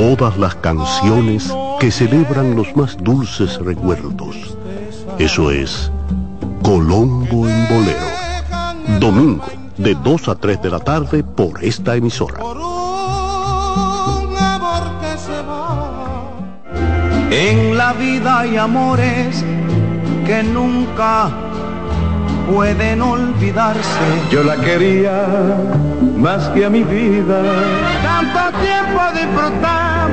Todas las canciones que celebran los más dulces recuerdos. Eso es Colombo en Bolero. Domingo, de 2 a 3 de la tarde por esta emisora. En la vida hay amores que nunca pueden olvidarse. Yo la quería más que a mi vida. Tanto tiempo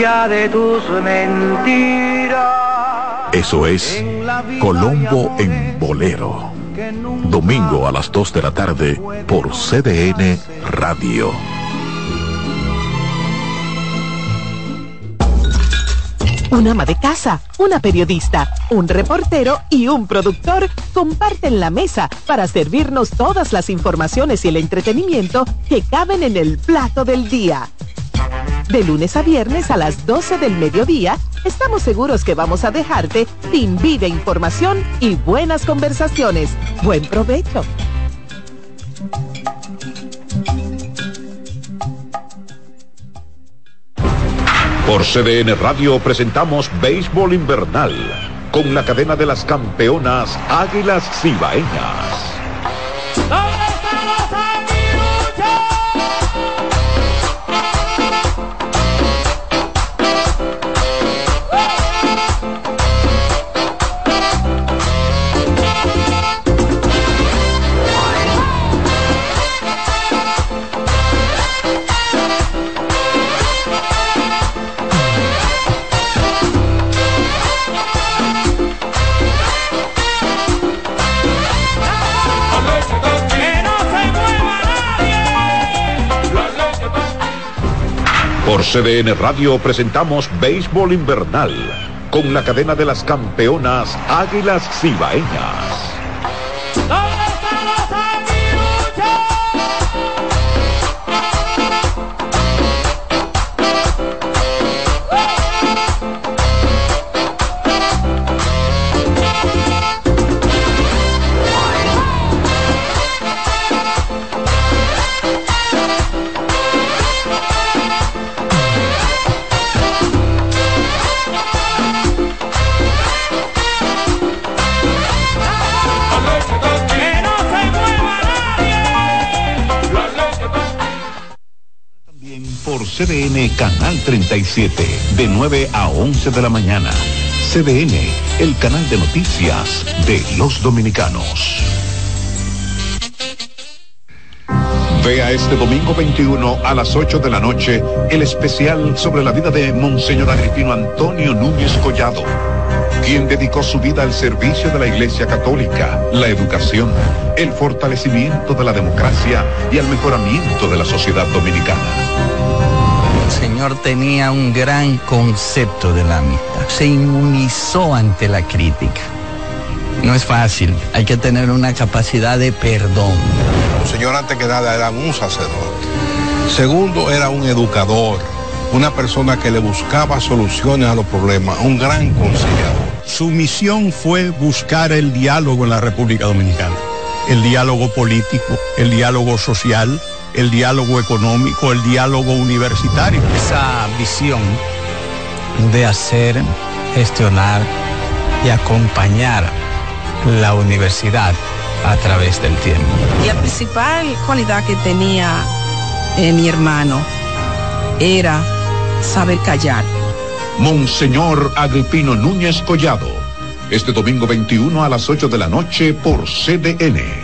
ya de tus mentiras. Eso es Colombo en Bolero. Domingo a las 2 de la tarde por CDN Radio. Un ama de casa, una periodista, un reportero y un productor comparten la mesa para servirnos todas las informaciones y el entretenimiento que caben en el plato del día. De lunes a viernes a las 12 del mediodía, estamos seguros que vamos a dejarte sin vida, información y buenas conversaciones. Buen provecho. Por CDN Radio presentamos Béisbol Invernal con la cadena de las campeonas Águilas Cibaeñas. CDN Radio presentamos Béisbol Invernal con la cadena de las campeonas Águilas Cibaeñas. CDN Canal 37, de 9 a 11 de la mañana. CDN, el canal de noticias de los dominicanos. Vea este domingo 21 a las 8 de la noche el especial sobre la vida de Monseñor Agripino Antonio Núñez Collado, quien dedicó su vida al servicio de la Iglesia Católica, la educación, el fortalecimiento de la democracia y al mejoramiento de la sociedad dominicana. Señor tenía un gran concepto de la amistad. Se inmunizó ante la crítica. No es fácil, hay que tener una capacidad de perdón. El Señor antes que nada era un sacerdote. Segundo, era un educador, una persona que le buscaba soluciones a los problemas, un gran conciliador. Su misión fue buscar el diálogo en la República Dominicana, el diálogo político, el diálogo social, el diálogo económico, el diálogo universitario. Esa visión de hacer, gestionar y acompañar la universidad a través del tiempo. Y la principal cualidad que tenía eh, mi hermano era saber callar. Monseñor Agripino Núñez Collado, este domingo 21 a las 8 de la noche por CDN.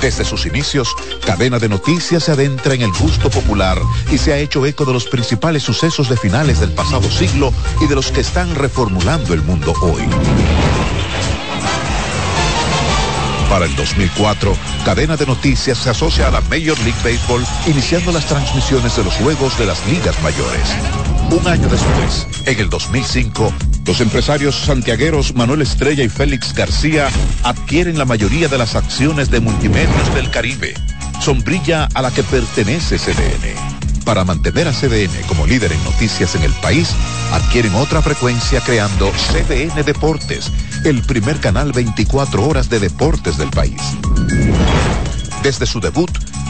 Desde sus inicios, Cadena de Noticias se adentra en el gusto popular y se ha hecho eco de los principales sucesos de finales del pasado siglo y de los que están reformulando el mundo hoy. Para el 2004, Cadena de Noticias se asocia a la Major League Baseball, iniciando las transmisiones de los juegos de las ligas mayores. Un año después, en el 2005, los empresarios santiagueros Manuel Estrella y Félix García adquieren la mayoría de las acciones de Multimedios del Caribe, sombrilla a la que pertenece CDN. Para mantener a CDN como líder en noticias en el país, adquieren otra frecuencia creando CDN Deportes, el primer canal 24 horas de deportes del país. Desde su debut,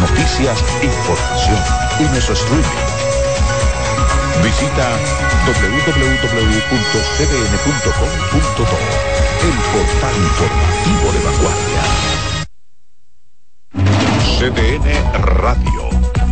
noticias, información y nuestro streaming. Visita www.cdn.com.do, el portal informativo de vanguardia. CDN Radio,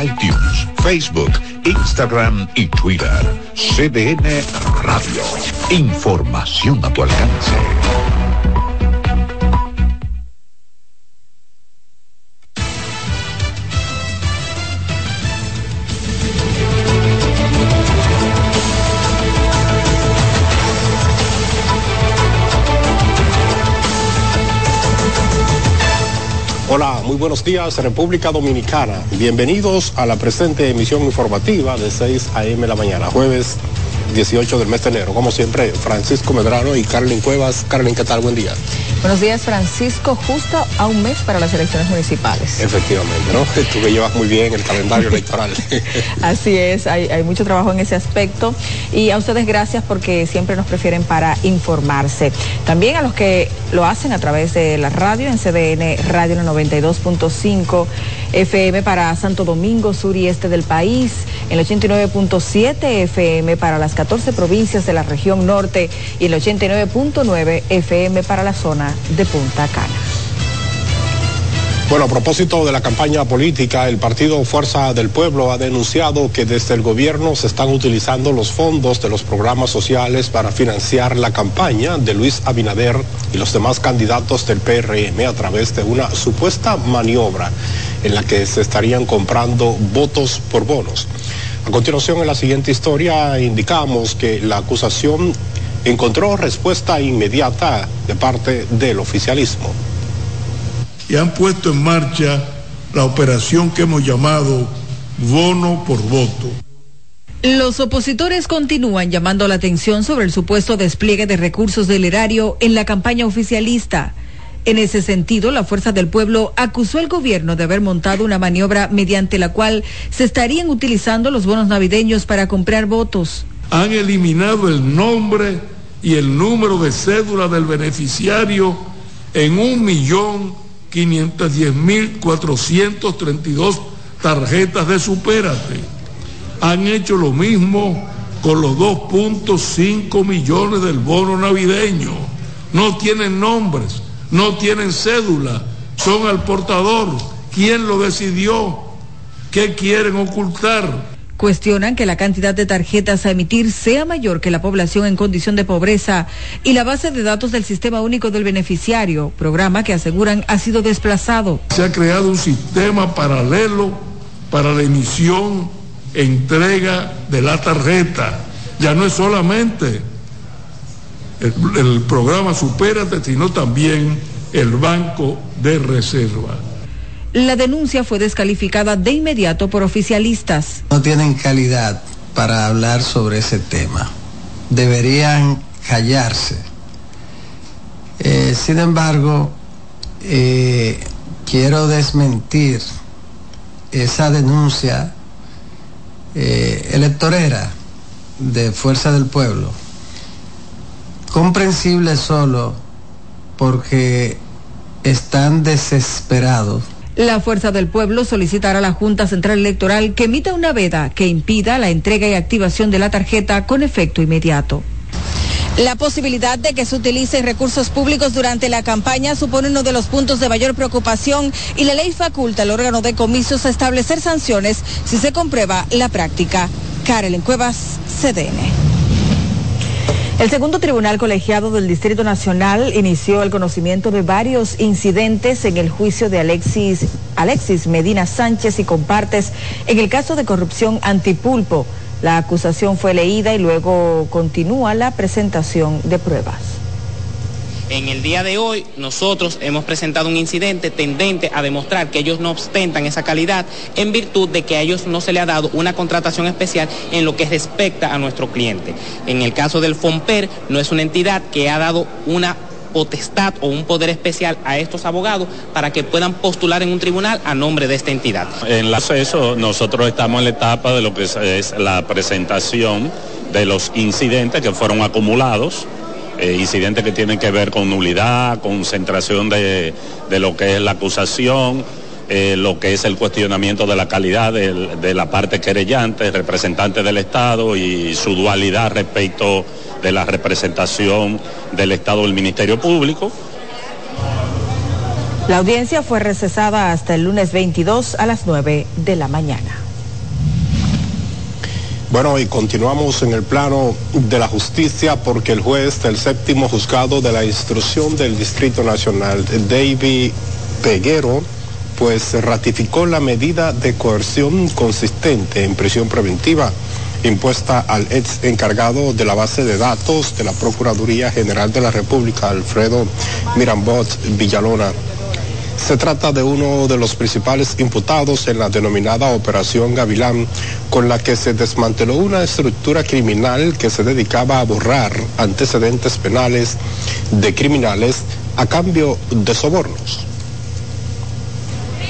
iTunes, Facebook, Instagram y Twitter. CDN Radio. Información a tu alcance. Buenos días República Dominicana. Bienvenidos a la presente emisión informativa de 6 a.m. la mañana, jueves 18 del mes de enero. Como siempre, Francisco Medrano y Carolyn Cuevas. Carolyn, ¿qué tal? Buen día. Buenos días, Francisco. Justo a un mes para las elecciones municipales. Efectivamente, ¿no? Tú que llevas muy bien el calendario electoral. Así es, hay, hay, mucho trabajo en ese aspecto. Y a ustedes gracias porque siempre nos prefieren para informarse. También a los que lo hacen a través de la radio en CDN Radio 92.5 FM para Santo Domingo, sur y este del país, el 89.7 FM para las 14 provincias de la región norte y el 89.9 FM para la zona de Punta Cana. Bueno, a propósito de la campaña política, el partido Fuerza del Pueblo ha denunciado que desde el gobierno se están utilizando los fondos de los programas sociales para financiar la campaña de Luis Abinader y los demás candidatos del PRM a través de una supuesta maniobra en la que se estarían comprando votos por bonos. A continuación, en la siguiente historia, indicamos que la acusación encontró respuesta inmediata de parte del oficialismo y han puesto en marcha la operación que hemos llamado bono por voto. Los opositores continúan llamando la atención sobre el supuesto despliegue de recursos del erario en la campaña oficialista. En ese sentido, la Fuerza del Pueblo acusó al gobierno de haber montado una maniobra mediante la cual se estarían utilizando los bonos navideños para comprar votos. Han eliminado el nombre y el número de cédula del beneficiario en un millón 510.432 tarjetas de Supérate. Han hecho lo mismo con los 2.5 millones del bono navideño. No tienen nombres, no tienen cédula, son al portador. ¿Quién lo decidió? ¿Qué quieren ocultar? Cuestionan que la cantidad de tarjetas a emitir sea mayor que la población en condición de pobreza y la base de datos del Sistema Único del Beneficiario, programa que aseguran ha sido desplazado. Se ha creado un sistema paralelo para la emisión e entrega de la tarjeta. Ya no es solamente el, el programa Supérate, sino también el Banco de Reserva. La denuncia fue descalificada de inmediato por oficialistas. No tienen calidad para hablar sobre ese tema. Deberían callarse. Eh, sin embargo, eh, quiero desmentir esa denuncia eh, electorera de Fuerza del Pueblo. Comprensible solo porque están desesperados la Fuerza del Pueblo solicitará a la Junta Central Electoral que emita una veda que impida la entrega y activación de la tarjeta con efecto inmediato. La posibilidad de que se utilicen recursos públicos durante la campaña supone uno de los puntos de mayor preocupación y la ley faculta al órgano de comicios a establecer sanciones si se comprueba la práctica. Karel Cuevas, CDN. El segundo tribunal colegiado del Distrito Nacional inició el conocimiento de varios incidentes en el juicio de Alexis, Alexis Medina Sánchez y compartes en el caso de corrupción antipulpo. La acusación fue leída y luego continúa la presentación de pruebas. En el día de hoy nosotros hemos presentado un incidente tendente a demostrar que ellos no ostentan esa calidad en virtud de que a ellos no se le ha dado una contratación especial en lo que respecta a nuestro cliente. En el caso del FOMPER no es una entidad que ha dado una potestad o un poder especial a estos abogados para que puedan postular en un tribunal a nombre de esta entidad. En eso nosotros estamos en la etapa de lo que es la presentación de los incidentes que fueron acumulados eh, incidentes que tienen que ver con nulidad, concentración de, lo que es la acusación, eh, lo que es el cuestionamiento de la calidad de, la parte querellante, representante del Estado y su dualidad respecto de la representación del Estado del Ministerio Público. La audiencia fue recesada hasta el lunes 22 a las 9 de la mañana. Bueno, y continuamos en el plano de la justicia porque el juez del séptimo juzgado de la instrucción del Distrito Nacional, David Peguero, pues ratificó la medida de coerción consistente en prisión preventiva impuesta al ex encargado de la base de datos de la Procuraduría General de la República, Alfredo Mirambot Villalona. Se trata de uno de los principales imputados en la denominada Operación Gavilán, con la que se desmanteló una estructura criminal que se dedicaba a borrar antecedentes penales de criminales a cambio de sobornos.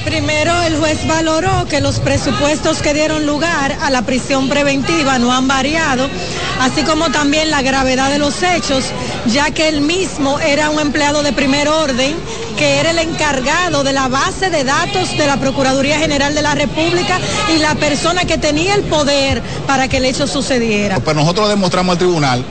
Primero, el juez valoró que los presupuestos que dieron lugar a la prisión preventiva no han variado, así como también la gravedad de los hechos, ya que él mismo era un empleado de primer orden que era el encargado de la base de datos de la Procuraduría General de la República y la persona que tenía el poder para que el hecho sucediera. Pero nosotros demostramos al tribunal,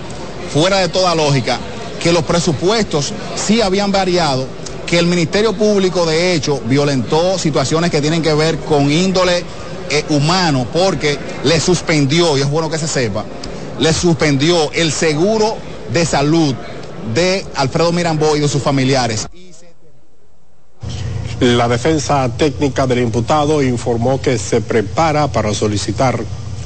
fuera de toda lógica, que los presupuestos sí habían variado que el Ministerio Público de hecho violentó situaciones que tienen que ver con índole eh, humano porque le suspendió, y es bueno que se sepa, le suspendió el seguro de salud de Alfredo Mirambó y de sus familiares. La defensa técnica del imputado informó que se prepara para solicitar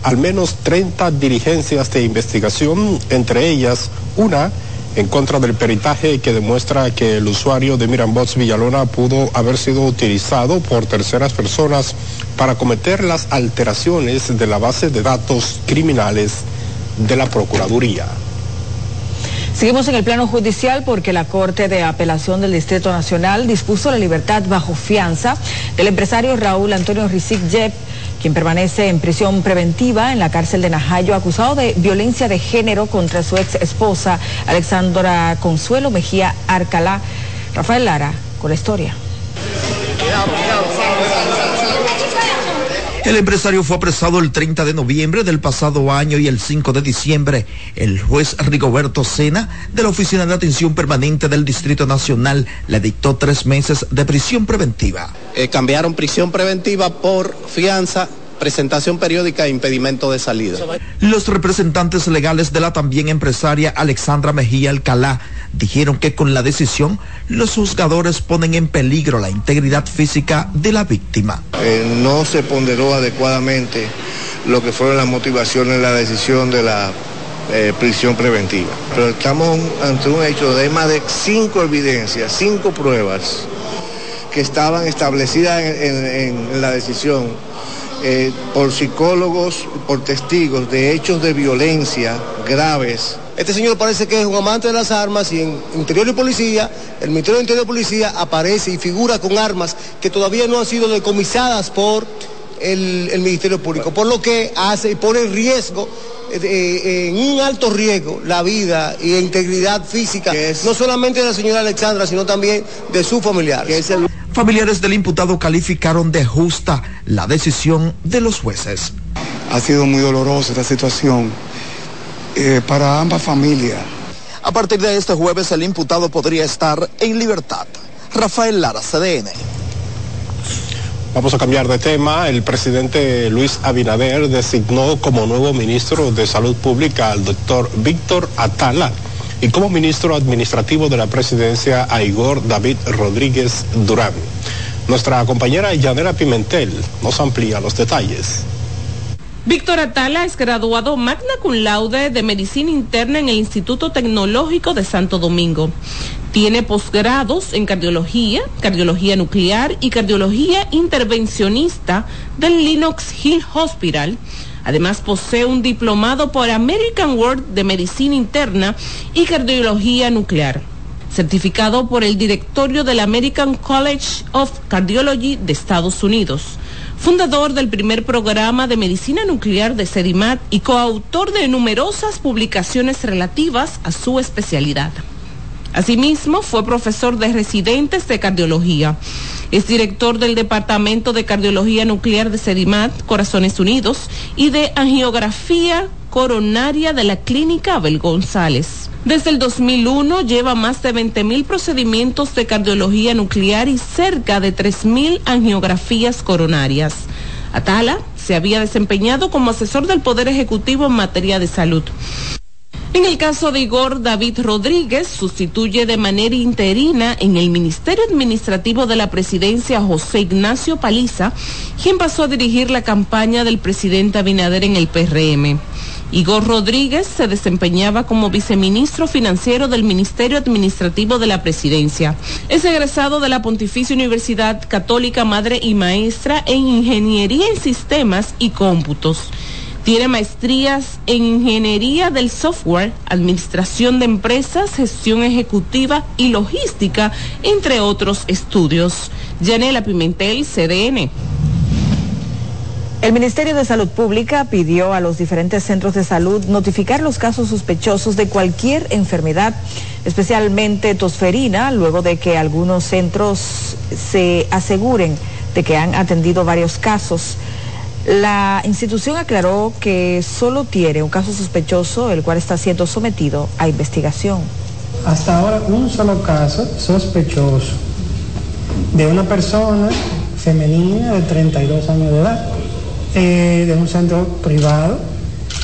al menos 30 diligencias de investigación, entre ellas una en contra del peritaje que demuestra que el usuario de Mirambots Villalona pudo haber sido utilizado por terceras personas para cometer las alteraciones de la base de datos criminales de la Procuraduría. Seguimos en el plano judicial porque la Corte de Apelación del Distrito Nacional dispuso la libertad bajo fianza del empresario Raúl Antonio Rizik Jeb, quien permanece en prisión preventiva en la cárcel de Najayo acusado de violencia de género contra su ex esposa Alexandra Consuelo Mejía Arcalá. Rafael Lara con la historia. El empresario fue apresado el 30 de noviembre del pasado año y el 5 de diciembre. El juez Rigoberto Sena, de la Oficina de Atención Permanente del Distrito Nacional, le dictó tres meses de prisión preventiva. Eh, cambiaron prisión preventiva por fianza presentación periódica e impedimento de salida. Los representantes legales de la también empresaria Alexandra Mejía Alcalá dijeron que con la decisión los juzgadores ponen en peligro la integridad física de la víctima. Eh, no se ponderó adecuadamente lo que fueron las motivaciones de la decisión de la eh, prisión preventiva. Pero estamos ante un hecho de más de cinco evidencias, cinco pruebas que estaban establecidas en la decisión eh, por psicólogos, por testigos de hechos de violencia graves. Este señor parece que es un amante de las armas y en Interior y Policía, el Ministerio de Interior y Policía aparece y figura con armas que todavía no han sido decomisadas por el, Ministerio Público, por lo que hace y pone en riesgo eh, en un alto riesgo la vida y integridad física, no solamente de la señora Alexandra, sino también de su familiar. Familiares del imputado calificaron de justa la decisión de los jueces. Ha sido muy dolorosa esta situación eh, para ambas familias. A partir de este jueves el imputado podría estar en libertad. Rafael Lara, CDN. Vamos a cambiar de tema. El presidente Luis Abinader designó como nuevo ministro de Salud Pública al doctor Víctor Atala y como ministro administrativo de la presidencia a Igor David Rodríguez Durán. Nuestra compañera Yanela Pimentel nos amplía los detalles. Víctor Atala es graduado magna cum laude de medicina interna en el Instituto Tecnológico de Santo Domingo. Tiene posgrados en cardiología, cardiología nuclear y cardiología intervencionista del Linux Hill Hospital Además, posee un diplomado por American World de Medicina Interna y Cardiología Nuclear, certificado por el directorio del American College of Cardiology de Estados Unidos, fundador del primer programa de medicina nuclear de CEDIMAT y coautor de numerosas publicaciones relativas a su especialidad. Asimismo, fue profesor de residentes de cardiología. Es director del Departamento de Cardiología Nuclear de CEDIMAT, Corazones Unidos, y de Angiografía Coronaria de la Clínica Abel González. Desde el 2001 lleva más de 20.000 procedimientos de cardiología nuclear y cerca de 3.000 angiografías coronarias. Atala se había desempeñado como asesor del Poder Ejecutivo en materia de salud. En el caso de Igor David Rodríguez, sustituye de manera interina en el Ministerio Administrativo de la Presidencia José Ignacio Paliza, quien pasó a dirigir la campaña del presidente Abinader en el PRM. Igor Rodríguez se desempeñaba como viceministro financiero del Ministerio Administrativo de la Presidencia. Es egresado de la Pontificia Universidad Católica Madre y Maestra en Ingeniería en Sistemas y Cómputos. Tiene maestrías en ingeniería del software, administración de empresas, gestión ejecutiva y logística, entre otros estudios. Yanela Pimentel, CDN. El Ministerio de Salud Pública pidió a los diferentes centros de salud notificar los casos sospechosos de cualquier enfermedad, especialmente tosferina, luego de que algunos centros se aseguren de que han atendido varios casos. La institución aclaró que solo tiene un caso sospechoso, el cual está siendo sometido a investigación. Hasta ahora un solo caso sospechoso de una persona femenina de 32 años de edad, eh, de un centro privado.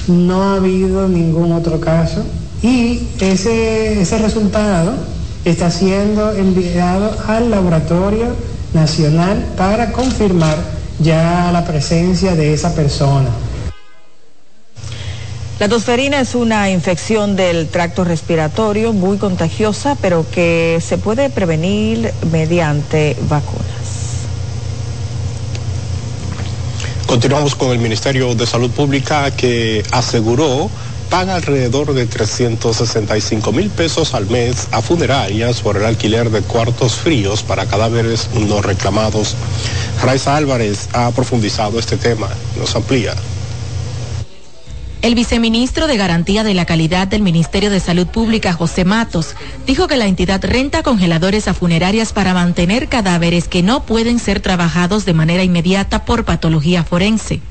No ha habido ningún otro caso y ese, ese resultado está siendo enviado al laboratorio nacional para confirmar ya la presencia de esa persona. La tosferina es una infección del tracto respiratorio muy contagiosa, pero que se puede prevenir mediante vacunas. Continuamos con el Ministerio de Salud Pública que aseguró paga alrededor de 365 mil pesos al mes a funerarias por el alquiler de cuartos fríos para cadáveres no reclamados. Raiza Álvarez ha profundizado este tema, nos amplía. El viceministro de Garantía de la Calidad del Ministerio de Salud Pública, José Matos, dijo que la entidad renta congeladores a funerarias para mantener cadáveres que no pueden ser trabajados de manera inmediata por patología forense.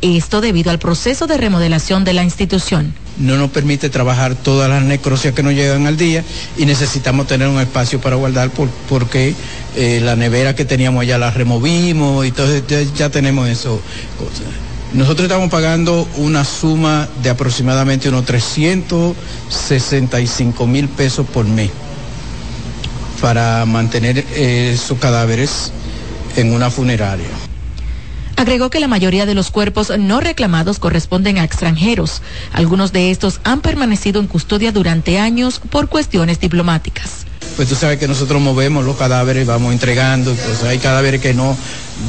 Esto debido al proceso de remodelación de la institución. No nos permite trabajar todas las necrosias que nos llegan al día y necesitamos tener un espacio para guardar porque eh, la nevera que teníamos allá la removimos y entonces ya, ya tenemos eso. Nosotros estamos pagando una suma de aproximadamente unos 365 mil pesos por mes para mantener eh, esos cadáveres en una funeraria. Agregó que la mayoría de los cuerpos no reclamados corresponden a extranjeros. Algunos de estos han permanecido en custodia durante años por cuestiones diplomáticas pues tú sabes que nosotros movemos los cadáveres, vamos entregando, pues hay cadáveres que no,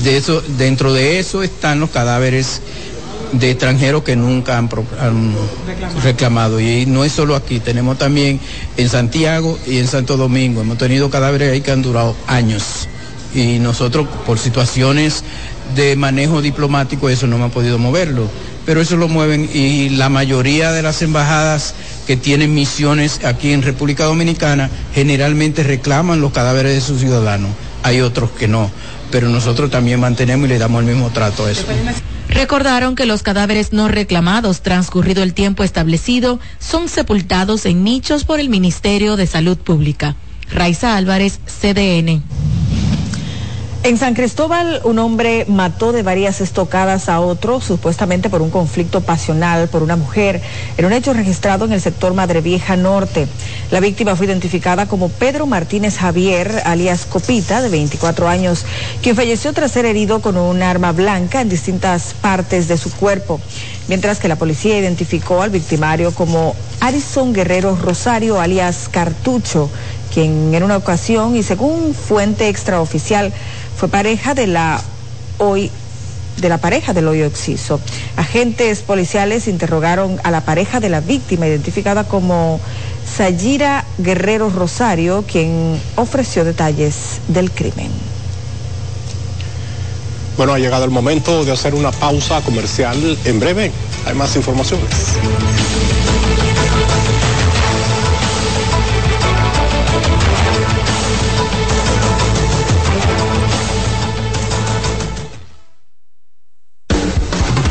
de eso, dentro de eso están los cadáveres de extranjeros que nunca han, han reclamado. Y no es solo aquí, tenemos también en Santiago y en Santo Domingo. Hemos tenido cadáveres ahí que han durado años. Y nosotros, por situaciones de manejo diplomático, eso no hemos podido moverlo. Pero eso lo mueven y la mayoría de las embajadas que tienen misiones aquí en República Dominicana generalmente reclaman los cadáveres de sus ciudadanos. Hay otros que no, pero nosotros también mantenemos y le damos el mismo trato a eso. Recordaron que los cadáveres no reclamados, transcurrido el tiempo establecido, son sepultados en nichos por el Ministerio de Salud Pública. Raiza Álvarez, CDN. En San Cristóbal, un hombre mató de varias estocadas a otro, supuestamente por un conflicto pasional por una mujer, en un hecho registrado en el sector Madre Vieja Norte. La víctima fue identificada como Pedro Martínez Javier, alias Copita, de 24 años, quien falleció tras ser herido con un arma blanca en distintas partes de su cuerpo, mientras que la policía identificó al victimario como Arison Guerrero Rosario, alias Cartucho, quien en una ocasión y según fuente extraoficial fue pareja de la hoy de la pareja del hoyo exciso. Agentes policiales interrogaron a la pareja de la víctima identificada como Sayira Guerrero Rosario, quien ofreció detalles del crimen. Bueno, ha llegado el momento de hacer una pausa comercial. En breve hay más informaciones.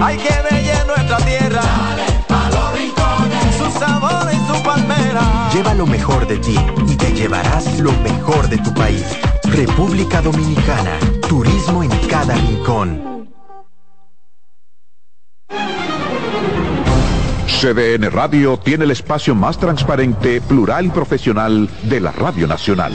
hay que ver nuestra tierra. Dale pa los rincones, su sabor y su palmera. Lleva lo mejor de ti y te llevarás lo mejor de tu país. República Dominicana, turismo en cada rincón. CDN Radio tiene el espacio más transparente, plural y profesional de la Radio Nacional.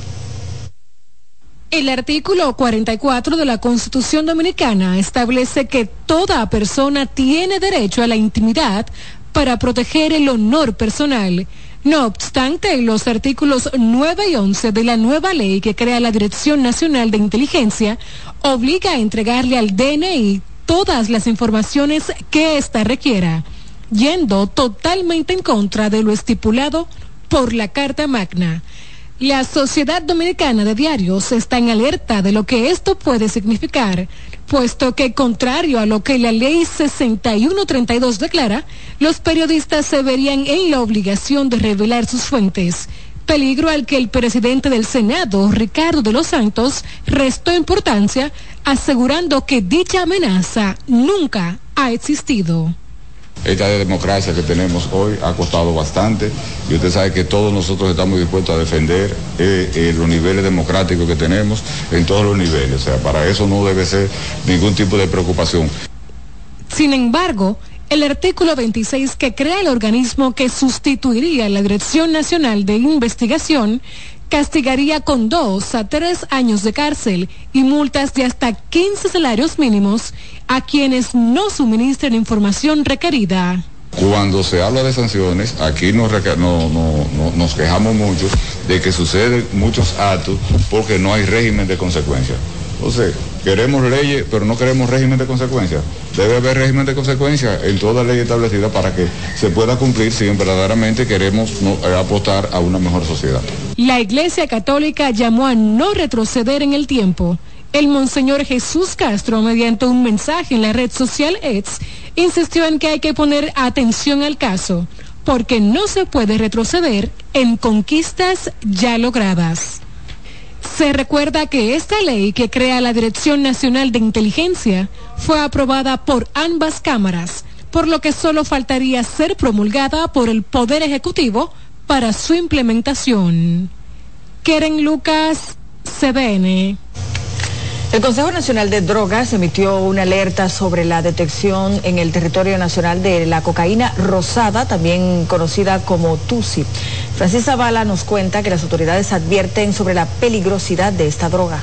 El artículo 44 de la Constitución Dominicana establece que toda persona tiene derecho a la intimidad para proteger el honor personal. No obstante, los artículos 9 y 11 de la nueva ley que crea la Dirección Nacional de Inteligencia obliga a entregarle al DNI todas las informaciones que ésta requiera, yendo totalmente en contra de lo estipulado por la Carta Magna. La Sociedad Dominicana de Diarios está en alerta de lo que esto puede significar, puesto que contrario a lo que la ley 6132 declara, los periodistas se verían en la obligación de revelar sus fuentes, peligro al que el presidente del Senado, Ricardo de los Santos, restó importancia, asegurando que dicha amenaza nunca ha existido. Esta democracia que tenemos hoy ha costado bastante y usted sabe que todos nosotros estamos dispuestos a defender eh, eh, los niveles democráticos que tenemos en todos los niveles. O sea, para eso no debe ser ningún tipo de preocupación. Sin embargo, el artículo 26 que crea el organismo que sustituiría la Dirección Nacional de Investigación castigaría con dos a tres años de cárcel y multas de hasta 15 salarios mínimos a quienes no suministren información requerida. Cuando se habla de sanciones, aquí nos, quejamos mucho de que suceden muchos actos porque no hay régimen de consecuencia. Entonces, queremos leyes, pero no queremos régimen de consecuencia. Debe haber régimen de consecuencia en toda ley establecida para que se pueda cumplir si verdaderamente queremos eh, apostar a una mejor sociedad. La Iglesia Católica llamó a no retroceder en el tiempo. El Monseñor Jesús Castro, mediante un mensaje en la red social X, insistió en que hay que poner atención al caso, porque no se puede retroceder en conquistas ya logradas. Se recuerda que esta ley que crea la Dirección Nacional de Inteligencia fue aprobada por ambas cámaras, por lo que solo faltaría ser promulgada por el Poder Ejecutivo para su implementación. Keren Lucas, CDN. El Consejo Nacional de Drogas emitió una alerta sobre la detección en el territorio nacional de la cocaína rosada, también conocida como TUSI. Francis Zavala nos cuenta que las autoridades advierten sobre la peligrosidad de esta droga.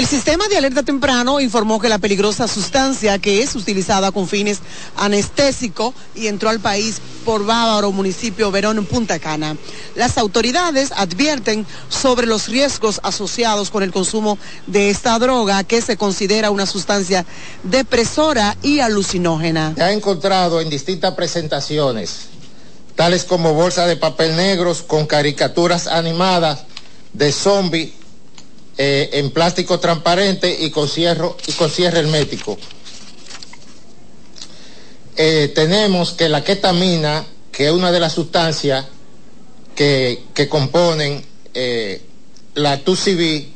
El sistema de alerta temprano informó que la peligrosa sustancia que es utilizada con fines anestésicos y entró al país por Bávaro, municipio Verón, Punta Cana. Las autoridades advierten sobre los riesgos asociados con el consumo de esta droga que se considera una sustancia depresora y alucinógena. Se ha encontrado en distintas presentaciones, tales como bolsas de papel negros con caricaturas animadas de zombies eh, en plástico transparente y con, y con cierre hermético. Eh, tenemos que la ketamina, que es una de las sustancias que, componen eh, la TUCB,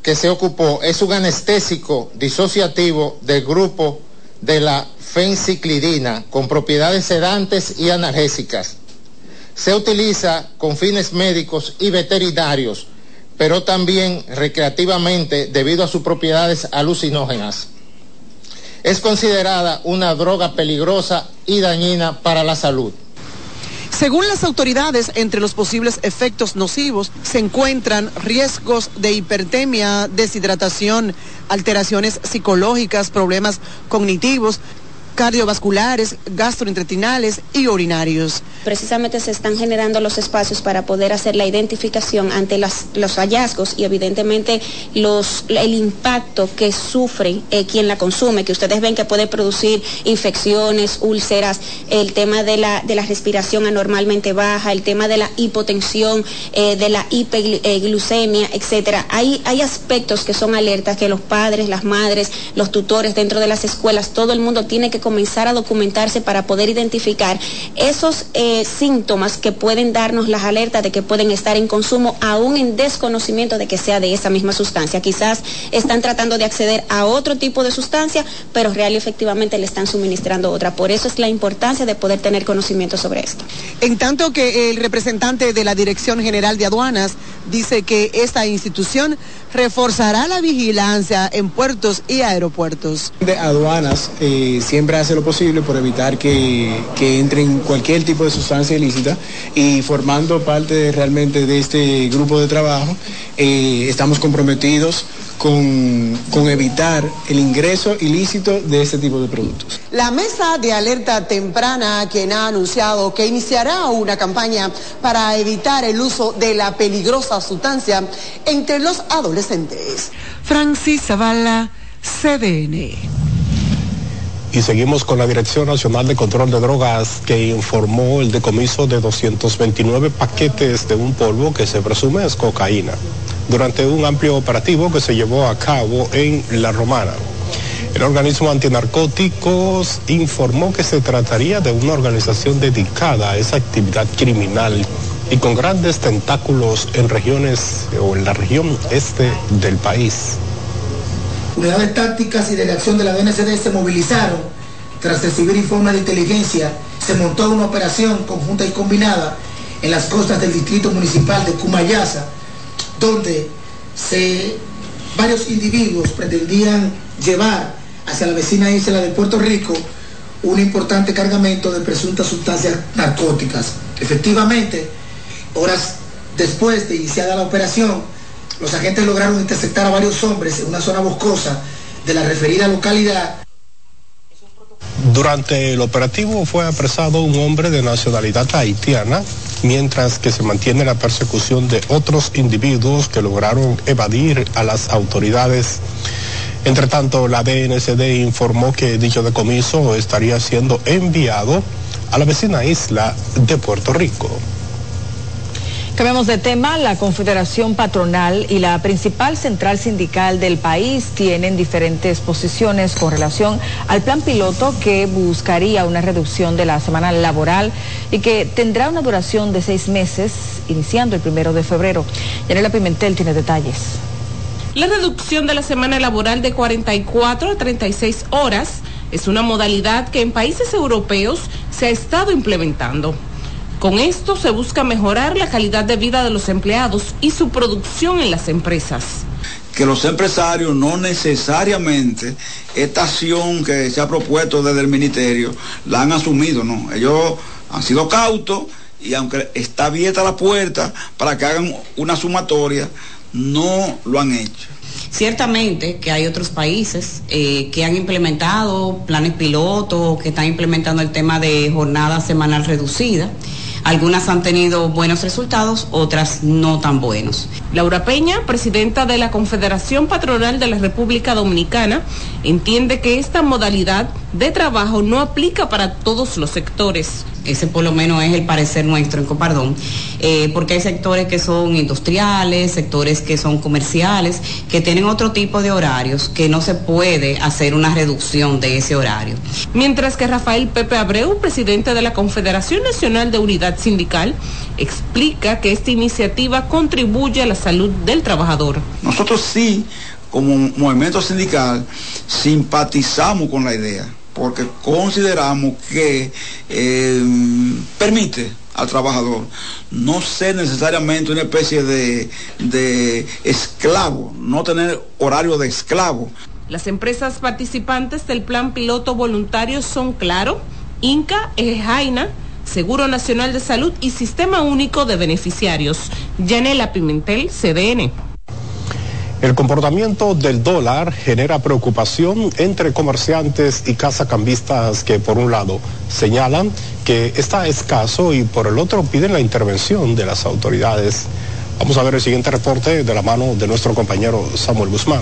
que se ocupó, es un anestésico disociativo del grupo de la fenciclidina con propiedades sedantes y analgésicas. Se utiliza con fines médicos y veterinarios pero también recreativamente debido a sus propiedades alucinógenas. Es considerada una droga peligrosa y dañina para la salud. Según las autoridades, entre los posibles efectos nocivos se encuentran riesgos de hipertemia, deshidratación, alteraciones psicológicas, problemas cognitivos, cardiovasculares, gastrointestinales y urinarios. Precisamente se están generando los espacios para poder hacer la identificación ante los hallazgos y evidentemente los, el impacto que sufre eh, quien la consume, que ustedes ven que puede producir infecciones, úlceras, el tema de la, de la respiración anormalmente baja, el tema de la hipotensión, eh, de la hiperglucemia, etcétera. Hay, hay aspectos que son alertas que los padres, las madres, los tutores dentro de las escuelas, todo el mundo tiene que comenzar a documentarse para poder identificar esos eh, síntomas que pueden darnos las alertas de que pueden estar en consumo aún en desconocimiento de que sea de esa misma sustancia. Quizás están tratando de acceder a otro tipo de sustancia, pero real y efectivamente le están suministrando otra. Por eso es la importancia de poder tener conocimiento sobre esto. En tanto que el representante de la Dirección General de Aduanas dice que esta institución reforzará la vigilancia en puertos y aeropuertos. De aduanas eh, siempre hace lo posible por evitar que, que entren cualquier tipo de sustancia ilícita y formando parte realmente de este grupo de trabajo eh, estamos comprometidos con, con, evitar el ingreso ilícito de este tipo de productos. La mesa de alerta temprana, quien ha anunciado que iniciará una campaña para evitar el uso de la peligrosa sustancia entre los adolescentes. Francis Zavala, CDN. Y seguimos con la Dirección Nacional de Control de Drogas que informó el decomiso de 229 paquetes de un polvo que se presume es cocaína durante un amplio operativo que se llevó a cabo en La Romana. El organismo antinarcóticos informó que se trataría de una organización dedicada a esa actividad criminal y con grandes tentáculos en regiones o en la región este del país. Unidades tácticas y de reacción de la DNCD se movilizaron. Tras recibir informes de inteligencia, se montó una operación conjunta y combinada en las costas del distrito municipal de Cumayasa, donde se, varios individuos pretendían llevar hacia la vecina isla de Puerto Rico un importante cargamento de presuntas sustancias narcóticas. Efectivamente, horas después de iniciada la operación, los agentes lograron interceptar a varios hombres en una zona boscosa de la referida localidad. Durante el operativo fue apresado un hombre de nacionalidad haitiana, mientras que se mantiene la persecución de otros individuos que lograron evadir a las autoridades. Entre tanto, la DNCD informó que dicho decomiso estaría siendo enviado a la vecina isla de Puerto Rico. Cambiamos de tema. La Confederación Patronal y la principal central sindical del país tienen diferentes posiciones con relación al plan piloto que buscaría una reducción de la semana laboral y que tendrá una duración de seis meses, iniciando el primero de febrero. Yanela Pimentel tiene detalles. La reducción de la semana laboral de 44 a 36 horas es una modalidad que en países europeos se ha estado implementando. Con esto se busca mejorar la calidad de vida de los empleados y su producción en las empresas. Que los empresarios no necesariamente esta acción que se ha propuesto desde el ministerio la han asumido, ¿no? Ellos han sido cautos y aunque está abierta la puerta para que hagan una sumatoria, no lo han hecho. Ciertamente que hay otros países eh, que han implementado planes pilotos, que están implementando el tema de jornada semanal reducida. Algunas han tenido buenos resultados, otras no tan buenos. Laura Peña, presidenta de la Confederación Patronal de la República Dominicana, entiende que esta modalidad de trabajo no aplica para todos los sectores ese por lo menos es el parecer nuestro en Copardón, eh, porque hay sectores que son industriales, sectores que son comerciales, que tienen otro tipo de horarios, que no se puede hacer una reducción de ese horario. Mientras que Rafael Pepe Abreu, presidente de la Confederación Nacional de Unidad Sindical, explica que esta iniciativa contribuye a la salud del trabajador. Nosotros sí, como movimiento sindical, simpatizamos con la idea porque consideramos que eh, permite al trabajador no ser necesariamente una especie de, de esclavo, no tener horario de esclavo. Las empresas participantes del plan piloto voluntario son Claro, Inca, Ejaina, Seguro Nacional de Salud y Sistema Único de Beneficiarios. Yanela Pimentel, CDN. El comportamiento del dólar genera preocupación entre comerciantes y casacambistas que por un lado señalan que está escaso y por el otro piden la intervención de las autoridades. Vamos a ver el siguiente reporte de la mano de nuestro compañero Samuel Guzmán.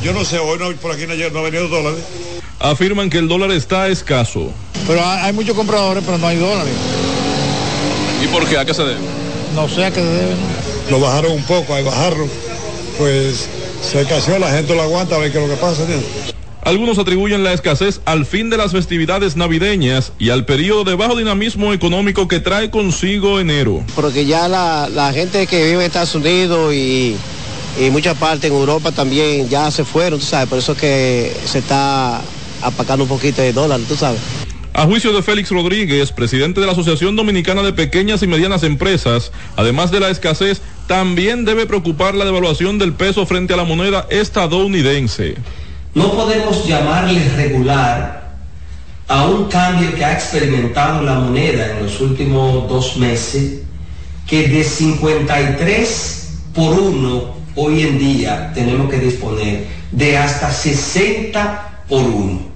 Yo no sé, hoy no, por aquí no, no ha venido dólares. Afirman que el dólar está escaso. Pero hay, hay muchos compradores, pero no hay dólares. ¿Y por qué? ¿A qué se debe? No sé a qué se debe. Lo bajaron un poco, hay bajarlo. Pues se escaseó, la gente lo aguanta a ver qué es lo que pasa. Algunos atribuyen la escasez al fin de las festividades navideñas y al periodo de bajo dinamismo económico que trae consigo enero. Porque ya la, la gente que vive en Estados Unidos y, y mucha parte en Europa también ya se fueron, tú sabes, por eso es que se está apacando un poquito de dólar, tú sabes. A juicio de Félix Rodríguez, presidente de la Asociación Dominicana de Pequeñas y Medianas Empresas, además de la escasez, también debe preocupar la devaluación del peso frente a la moneda estadounidense. No podemos llamarle regular a un cambio que ha experimentado la moneda en los últimos dos meses, que de 53 por 1 hoy en día tenemos que disponer de hasta 60 por 1.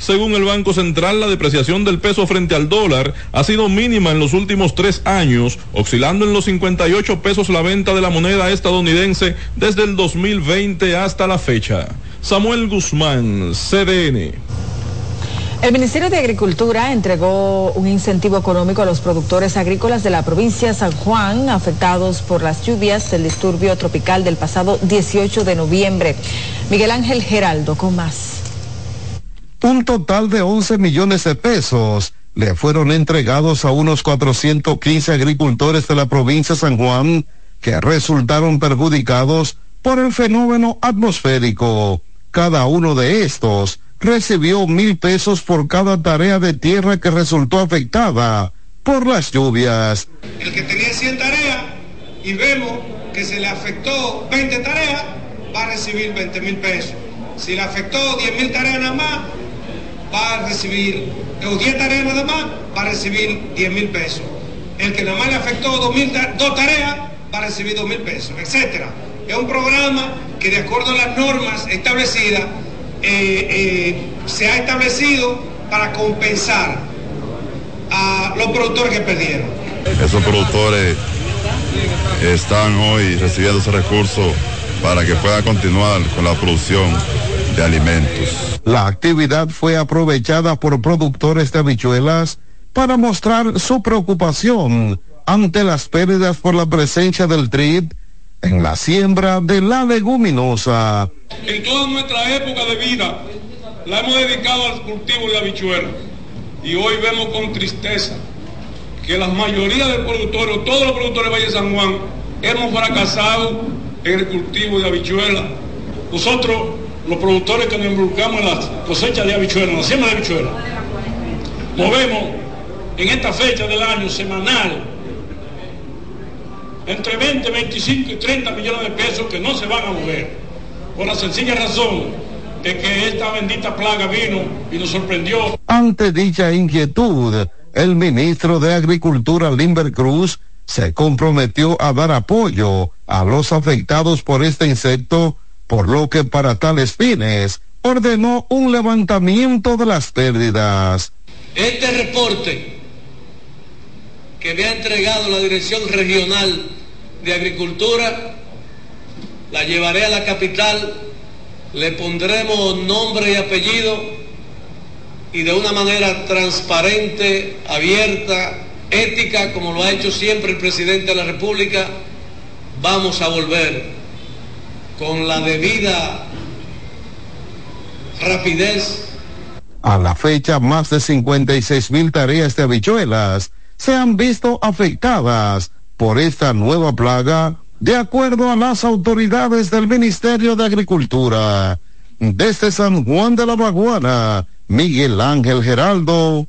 Según el Banco Central, la depreciación del peso frente al dólar ha sido mínima en los últimos tres años, oscilando en los 58 pesos la venta de la moneda estadounidense desde el 2020 hasta la fecha. Samuel Guzmán, CDN. El Ministerio de Agricultura entregó un incentivo económico a los productores agrícolas de la provincia de San Juan afectados por las lluvias del disturbio tropical del pasado 18 de noviembre. Miguel Ángel Geraldo con más. Un total de 11 millones de pesos le fueron entregados a unos 415 agricultores de la provincia de San Juan que resultaron perjudicados por el fenómeno atmosférico. Cada uno de estos recibió mil pesos por cada tarea de tierra que resultó afectada por las lluvias. El que tenía 100 tareas y vemos que se le afectó 20 tareas, va a recibir 20 mil pesos. Si le afectó 10 mil tareas nada más, va a recibir, o 10 tareas nada más, va a recibir 10 mil pesos. El que nada más le afectó dos, mil, dos tareas, va a recibir 2 mil pesos, etc. Es un programa que de acuerdo a las normas establecidas, eh, eh, se ha establecido para compensar a los productores que perdieron. Esos productores están hoy recibiendo ese recurso para que puedan continuar con la producción de alimentos. La actividad fue aprovechada por productores de habichuelas para mostrar su preocupación ante las pérdidas por la presencia del TRIP en la siembra de la leguminosa. En toda nuestra época de vida la hemos dedicado al cultivo de habichuela y hoy vemos con tristeza que la mayoría de productores, todos los productores de Valle de San Juan, hemos fracasado en el cultivo de habichuela. Nosotros, los productores que nos involucramos en las cosechas de habichuela, en la siembra de habichuela, movemos en esta fecha del año semanal entre 20, 25 y 30 millones de pesos que no se van a mover. Por la sencilla razón de que esta bendita plaga vino y nos sorprendió. Ante dicha inquietud, el ministro de Agricultura, Limber Cruz, se comprometió a dar apoyo a los afectados por este insecto, por lo que para tales fines ordenó un levantamiento de las pérdidas. Este reporte que me ha entregado la Dirección Regional de Agricultura, la llevaré a la capital, le pondremos nombre y apellido y de una manera transparente, abierta, ética, como lo ha hecho siempre el presidente de la República, vamos a volver con la debida rapidez. A la fecha, más de 56 mil tareas de habichuelas se han visto afectadas por esta nueva plaga, de acuerdo a las autoridades del Ministerio de Agricultura. Desde San Juan de la Maguana, Miguel Ángel Geraldo,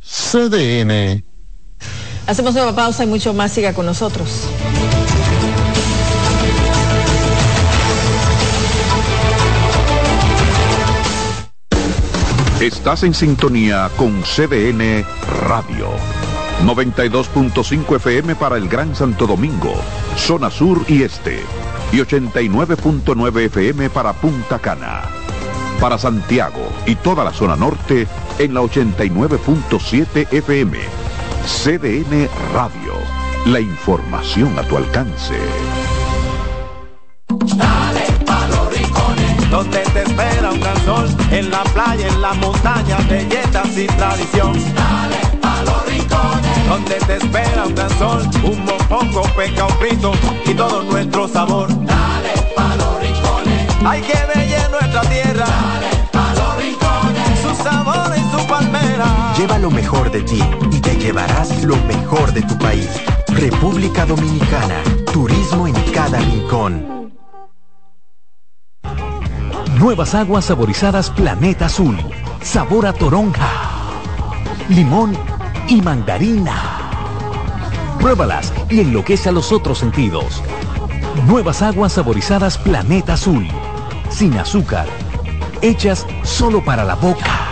CDN. Hacemos una pausa y mucho más. Siga con nosotros. Estás en sintonía con CDN Radio. 92.5 FM para el Gran Santo Domingo, zona sur y este. y 89.9 FM para Punta Cana. Para Santiago y toda la zona norte en la 89.7 FM. CDN Radio. La información a tu alcance. Dale pa' los rincones, donde te espera un gran sol, en la playa, en la montaña, belletas y tradición. Dale pa' los rincones, donde te espera un gran sol, un mopongo, peca, un frito y todo nuestro sabor. Dale pa' los rincones, hay que Lleva lo mejor de ti y te llevarás lo mejor de tu país. República Dominicana, turismo en cada rincón. Nuevas aguas saborizadas Planeta Azul. Sabor a toronja, limón y mandarina. Pruébalas y enloquece a los otros sentidos. Nuevas aguas saborizadas Planeta Azul. Sin azúcar. Hechas solo para la boca.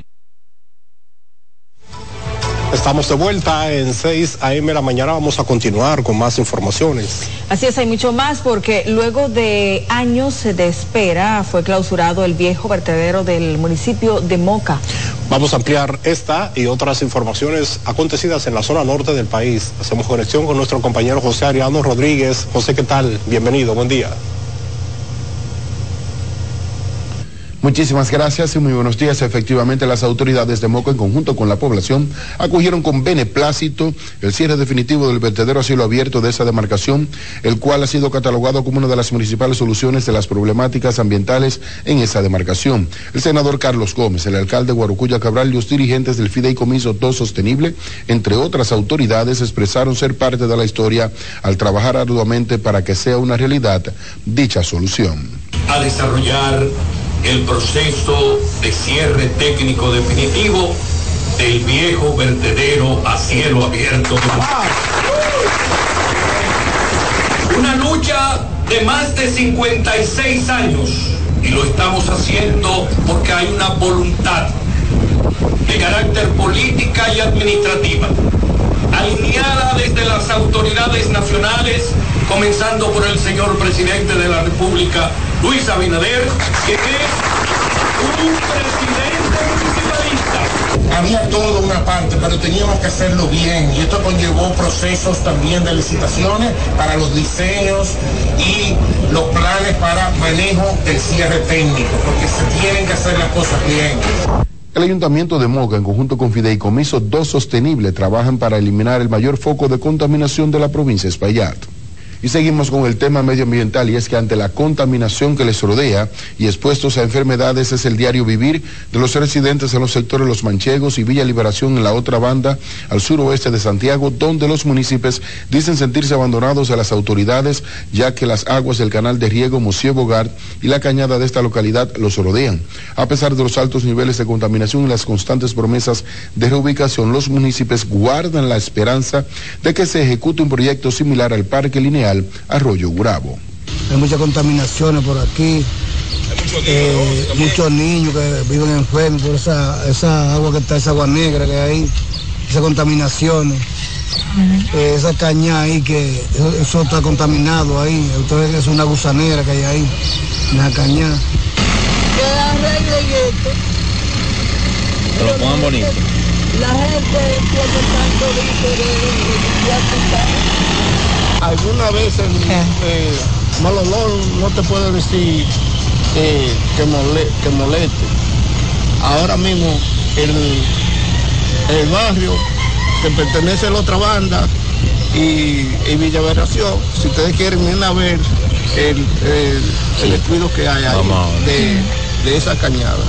Estamos de vuelta en 6 a.m. de la mañana. Vamos a continuar con más informaciones. Así es, hay mucho más porque luego de años de espera fue clausurado el viejo vertedero del municipio de Moca. Vamos a ampliar esta y otras informaciones acontecidas en la zona norte del país. Hacemos conexión con nuestro compañero José Ariano Rodríguez. José, ¿qué tal? Bienvenido, buen día. Muchísimas gracias y muy buenos días. Efectivamente, las autoridades de Moca, en conjunto con la población, acogieron con beneplácito el cierre definitivo del vertedero a cielo abierto de esa demarcación, el cual ha sido catalogado como una de las principales soluciones de las problemáticas ambientales en esa demarcación. El senador Carlos Gómez, el alcalde de Guarucuya Cabral y los dirigentes del Fideicomiso 2 Sostenible, entre otras autoridades, expresaron ser parte de la historia al trabajar arduamente para que sea una realidad dicha solución. A desarrollar el proceso de cierre técnico definitivo del viejo vertedero a cielo abierto. Una lucha de más de 56 años y lo estamos haciendo porque hay una voluntad de carácter política y administrativa, alineada desde las autoridades nacionales, comenzando por el señor presidente de la República, Luis Abinader, que es un presidente municipalista. Había toda una parte, pero teníamos que hacerlo bien y esto conllevó procesos también de licitaciones para los diseños y los planes para manejo del cierre técnico, porque se tienen que hacer las cosas bien. El Ayuntamiento de Moca, en conjunto con Fideicomiso 2 Sostenible, trabajan para eliminar el mayor foco de contaminación de la provincia de Espaillat. Y seguimos con el tema medioambiental y es que ante la contaminación que les rodea y expuestos a enfermedades es el diario vivir de los residentes en los sectores Los Manchegos y Villa Liberación en la otra banda al suroeste de Santiago, donde los municipios dicen sentirse abandonados a las autoridades ya que las aguas del canal de riego Monsieur Bogart y la cañada de esta localidad los rodean. A pesar de los altos niveles de contaminación y las constantes promesas de reubicación, los municipios guardan la esperanza de que se ejecute un proyecto similar al Parque Lineal Arroyo Gurabo. Hay muchas contaminaciones por aquí, eh, muchos niños que viven enfermos por esa, esa agua que está, esa agua negra que hay, esas contaminaciones, eh, esa caña ahí que eso, eso está contaminado ahí, entonces es una gusanera que hay ahí, una caña. Que arreglen esto. Que lo pongan bonito. La gente tiene tanto de, Alguna vez el eh, mal olor no te puede decir eh, que, mole, que moleste. Ahora mismo el, el barrio que pertenece a la otra banda y, y Villa Veración, si ustedes quieren ir a ver el, el, el descuido que hay ahí de, de esa cañada.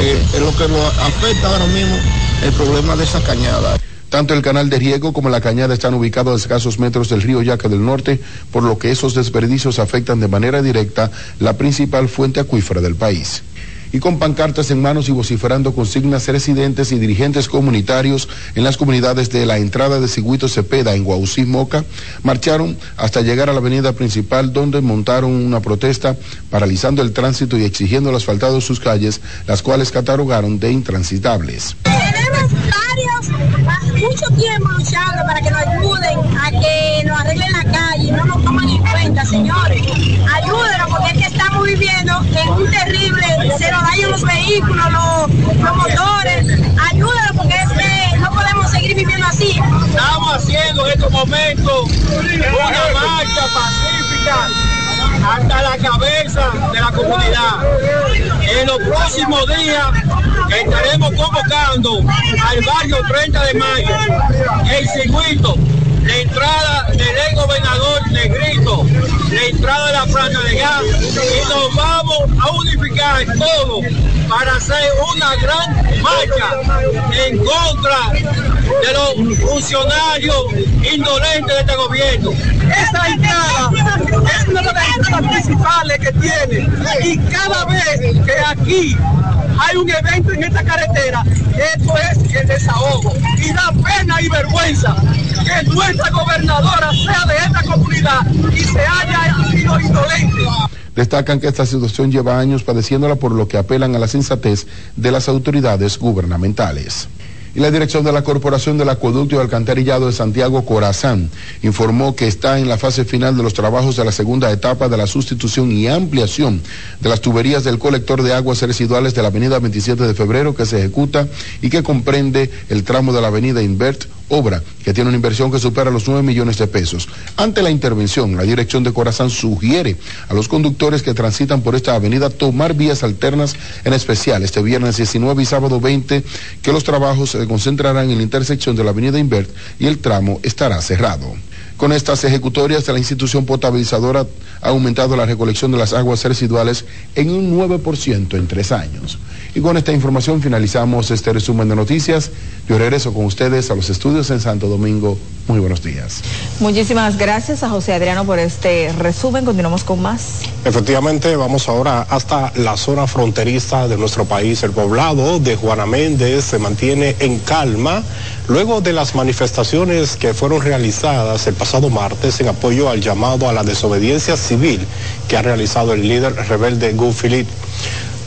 Eh, es lo que nos afecta ahora mismo el problema de esa cañada. Tanto el canal de riego como la cañada están ubicados a escasos metros del río Yaca del Norte, por lo que esos desperdicios afectan de manera directa la principal fuente acuífera del país. y con pancartas en manos y vociferando consignas residentes y dirigentes comunitarios en las comunidades de la entrada de Ciguito Cepeda en Guausí, Moca, marcharon hasta llegar a la avenida principal donde montaron una protesta paralizando el tránsito y exigiendo el asfaltado de sus calles, las cuales catalogaron de intransitables. Mucho tiempo luchando para que nos ayuden a que nos arreglen la calle, no nos toman en cuenta, señores. Ayúdenos porque es que estamos viviendo en un terrible, se nos dañan los vehículos, los, los motores. Ayúdenos porque es que no podemos seguir viviendo así. Estamos haciendo en estos momentos una marcha pacífica hasta la cabeza de la comunidad. En los próximos días estaremos convocando al barrio 30 de mayo, el circuito, la entrada del ex gobernador Negrito, la entrada de la planta de gas y nos vamos a unificar todos para hacer una gran marcha en contra de los funcionarios indolentes de este gobierno. Esta entrada es una de las principales que tiene y cada vez que aquí hay un evento en esta carretera, esto es el desahogo. Y da pena y vergüenza que nuestra gobernadora sea de esta comunidad y se haya sido indolente. Destacan que esta situación lleva años padeciéndola por lo que apelan a la sensatez de las autoridades gubernamentales. Y la dirección de la Corporación del Acueducto y Alcantarillado de Santiago Corazán informó que está en la fase final de los trabajos de la segunda etapa de la sustitución y ampliación de las tuberías del colector de aguas residuales de la avenida 27 de febrero que se ejecuta y que comprende el tramo de la avenida Invert obra que tiene una inversión que supera los 9 millones de pesos. Ante la intervención, la dirección de Corazán sugiere a los conductores que transitan por esta avenida tomar vías alternas, en especial este viernes 19 y sábado 20, que los trabajos se concentrarán en la intersección de la avenida Invert y el tramo estará cerrado. Con estas ejecutorias, la institución potabilizadora ha aumentado la recolección de las aguas residuales en un 9% en tres años. Y con esta información finalizamos este resumen de noticias. Yo regreso con ustedes a los estudios en Santo Domingo. Muy buenos días. Muchísimas gracias a José Adriano por este resumen. Continuamos con más. Efectivamente, vamos ahora hasta la zona fronteriza de nuestro país. El poblado de Juana Méndez se mantiene en calma luego de las manifestaciones que fueron realizadas el pasado martes en apoyo al llamado a la desobediencia civil que ha realizado el líder rebelde Gu Philippe.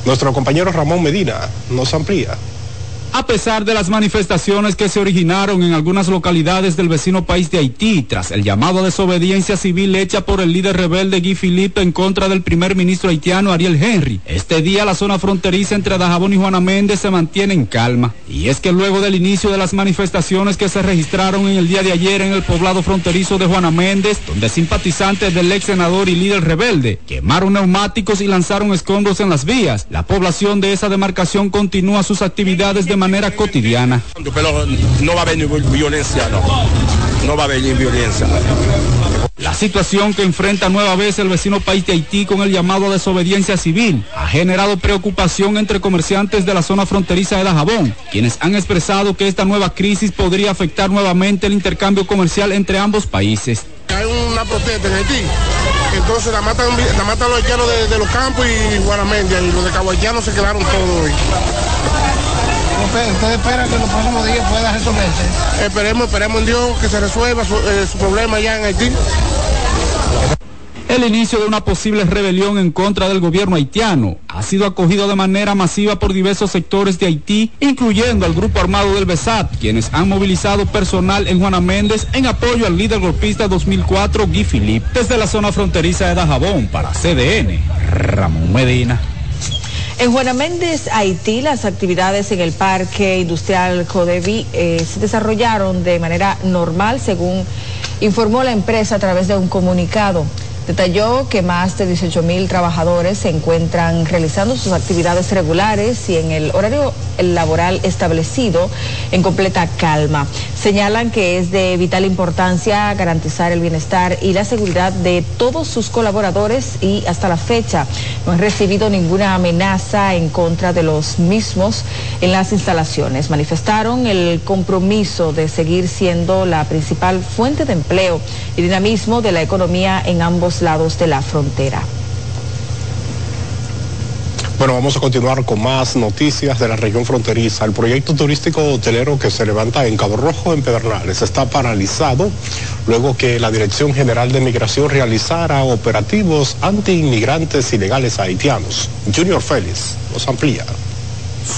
Nuestro compañero Ramón Medina nos amplía. A pesar de las manifestaciones que se originaron en algunas localidades del vecino país de Haití, tras el llamado a desobediencia civil hecha por el líder rebelde Guy Philippe en contra del primer ministro haitiano Ariel Henry, este día la zona fronteriza entre Dajabón y Juana Méndez se mantiene en calma. Y es que luego del inicio de las manifestaciones que se registraron en el día de ayer en el poblado fronterizo de Juana Méndez, donde simpatizantes del ex senador y líder rebelde quemaron neumáticos y lanzaron escombros en las vías, la población de esa demarcación continúa sus actividades de manera cotidiana. Pero no va a haber violencia, no. No va a haber violencia. La situación que enfrenta nueva vez el vecino país de Haití con el llamado a desobediencia civil ha generado preocupación entre comerciantes de la zona fronteriza de Dajabón, quienes han expresado que esta nueva crisis podría afectar nuevamente el intercambio comercial entre ambos países. Hay una protesta en Haití, entonces la matan, la matan los haitianos de, de los campos y Guanamendia y los de Haitiano se quedaron todos hoy. ¿Usted espera que en los próximos días pueda resolverse? Esperemos, esperemos en Dios que se resuelva su, eh, su problema allá en Haití. El inicio de una posible rebelión en contra del gobierno haitiano ha sido acogido de manera masiva por diversos sectores de Haití, incluyendo al grupo armado del BESAT, quienes han movilizado personal en Juana Méndez en apoyo al líder golpista 2004, Guy Philippe, desde la zona fronteriza de Dajabón para CDN, Ramón Medina. En Juana Méndez, Haití, las actividades en el Parque Industrial Codevi eh, se desarrollaron de manera normal, según informó la empresa a través de un comunicado. Detalló que más de 18 mil trabajadores se encuentran realizando sus actividades regulares y en el horario laboral establecido en completa calma. Señalan que es de vital importancia garantizar el bienestar y la seguridad de todos sus colaboradores y hasta la fecha no han recibido ninguna amenaza en contra de los mismos en las instalaciones. Manifestaron el compromiso de seguir siendo la principal fuente de empleo y dinamismo de la economía en ambos lados de la frontera. Bueno, vamos a continuar con más noticias de la región fronteriza. El proyecto turístico hotelero que se levanta en Cabo Rojo, en Pedernales, está paralizado luego que la Dirección General de Migración realizara operativos anti-inmigrantes ilegales haitianos. Junior Félix nos amplía.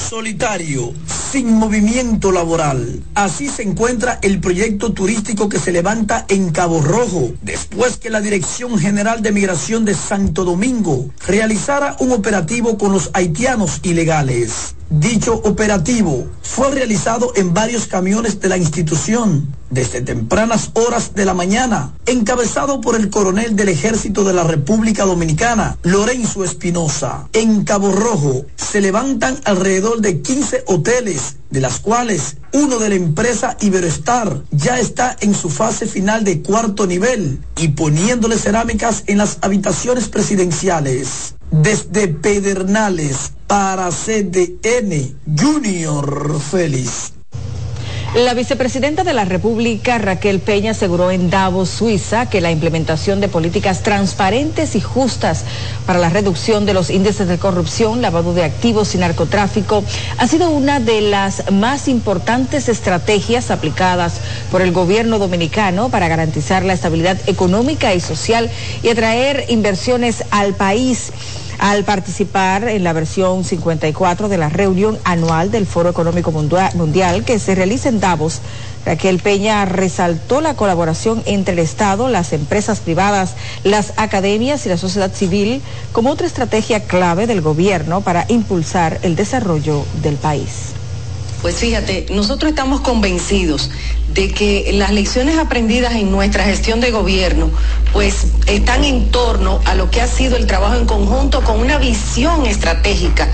Solitario, sin movimiento laboral. Así se encuentra el proyecto turístico que se levanta en Cabo Rojo, después que la Dirección General de Migración de Santo Domingo realizara un operativo con los haitianos ilegales. Dicho operativo fue realizado en varios camiones de la institución desde tempranas horas de la mañana, encabezado por el coronel del Ejército de la República Dominicana, Lorenzo Espinosa. En Cabo Rojo se levantan alrededor de 15 hoteles, de las cuales uno de la empresa Iberoestar ya está en su fase final de cuarto nivel y poniéndole cerámicas en las habitaciones presidenciales. Desde Pedernales para CDN, Junior Félix. La vicepresidenta de la República, Raquel Peña, aseguró en Davos, Suiza, que la implementación de políticas transparentes y justas para la reducción de los índices de corrupción, lavado de activos y narcotráfico ha sido una de las más importantes estrategias aplicadas por el gobierno dominicano para garantizar la estabilidad económica y social y atraer inversiones al país al participar en la versión 54 de la reunión anual del Foro Económico Mundial que se realiza en Davos. Raquel Peña resaltó la colaboración entre el Estado, las empresas privadas, las academias y la sociedad civil como otra estrategia clave del gobierno para impulsar el desarrollo del país. Pues fíjate, nosotros estamos convencidos de que las lecciones aprendidas en nuestra gestión de gobierno pues están en torno a lo que ha sido el trabajo en conjunto con una visión estratégica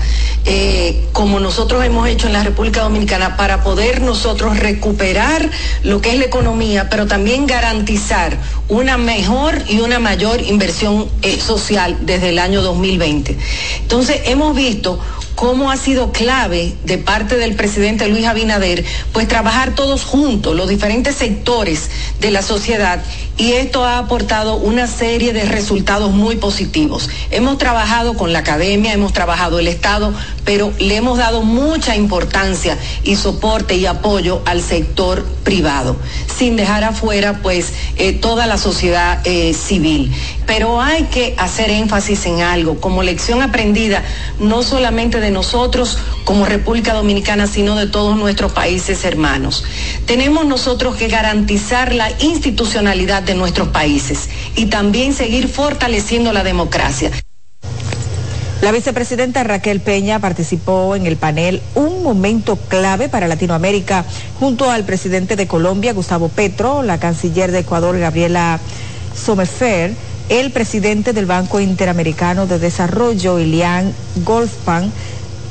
eh, como nosotros hemos hecho en la República Dominicana para poder nosotros recuperar lo que es la economía, pero también garantizar una mejor y una mayor inversión eh, social desde el año 2020. Entonces hemos visto cómo ha sido clave de parte del presidente Luis Abinader, pues trabajar todos juntos, los diferentes sectores de la sociedad, y esto ha aportado una serie de resultados muy positivos. Hemos trabajado con la academia, hemos trabajado el Estado, pero le hemos dado mucha importancia y soporte y apoyo al sector privado, sin dejar afuera pues eh, toda la sociedad eh, civil. Pero hay que hacer énfasis en algo, como lección aprendida, no solamente de nosotros como República Dominicana, sino de todos nuestros países hermanos. Tenemos nosotros que garantizar la institucionalidad de nuestros países y también seguir fortaleciendo la democracia. La vicepresidenta Raquel Peña participó en el panel Un momento clave para Latinoamérica junto al presidente de Colombia, Gustavo Petro, la canciller de Ecuador, Gabriela Somefer, el presidente del Banco Interamericano de Desarrollo, Ilian Golfpan,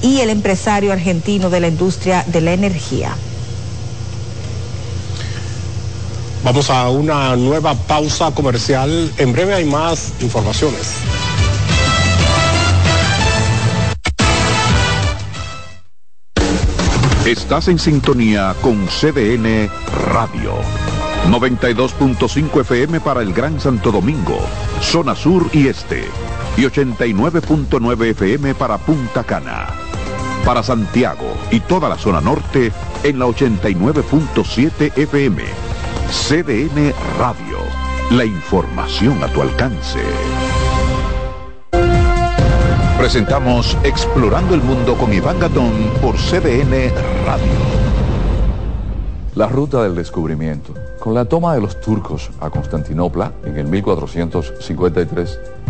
y el empresario argentino de la industria de la energía. Vamos a una nueva pausa comercial. En breve hay más informaciones. Estás en sintonía con CDN Radio. 92.5 FM para el Gran Santo Domingo, zona sur y este. Y 89.9 FM para Punta Cana. Para Santiago y toda la zona norte en la 89.7 FM. CDN Radio. La información a tu alcance. Presentamos Explorando el Mundo con Iván Gatón por CDN Radio. La ruta del descubrimiento. Con la toma de los turcos a Constantinopla en el 1453,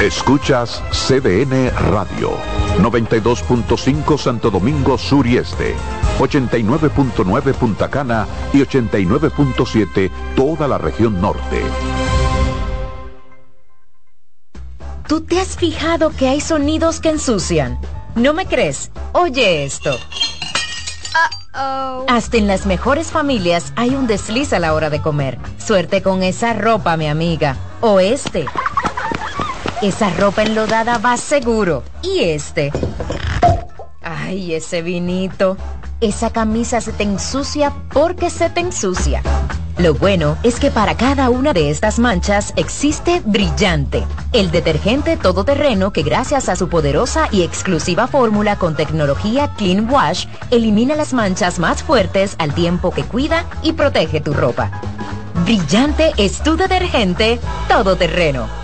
Escuchas CDN Radio, 92.5 Santo Domingo Sur y Este, 89.9 Punta Cana y 89.7 toda la región norte. ¿Tú te has fijado que hay sonidos que ensucian? ¿No me crees? Oye esto. Hasta en las mejores familias hay un desliz a la hora de comer. Suerte con esa ropa, mi amiga. O este. Esa ropa enlodada va seguro. ¿Y este? Ay, ese vinito. Esa camisa se te ensucia porque se te ensucia. Lo bueno es que para cada una de estas manchas existe Brillante, el detergente todoterreno que gracias a su poderosa y exclusiva fórmula con tecnología Clean Wash elimina las manchas más fuertes al tiempo que cuida y protege tu ropa. Brillante es tu detergente todoterreno.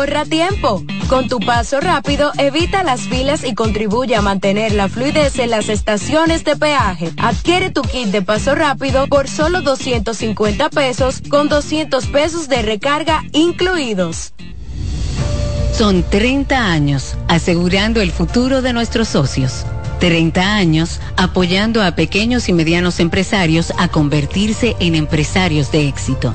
Ahorra tiempo. Con tu paso rápido, evita las filas y contribuye a mantener la fluidez en las estaciones de peaje. Adquiere tu kit de paso rápido por solo 250 pesos con 200 pesos de recarga incluidos. Son 30 años asegurando el futuro de nuestros socios. 30 años apoyando a pequeños y medianos empresarios a convertirse en empresarios de éxito.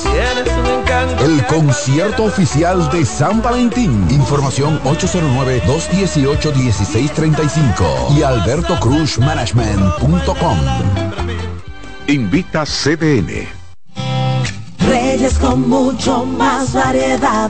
El concierto oficial de San Valentín. Información 809-218-1635 y albertocruzmanagement.com. Invita CDN. Reyes con mucho más variedad.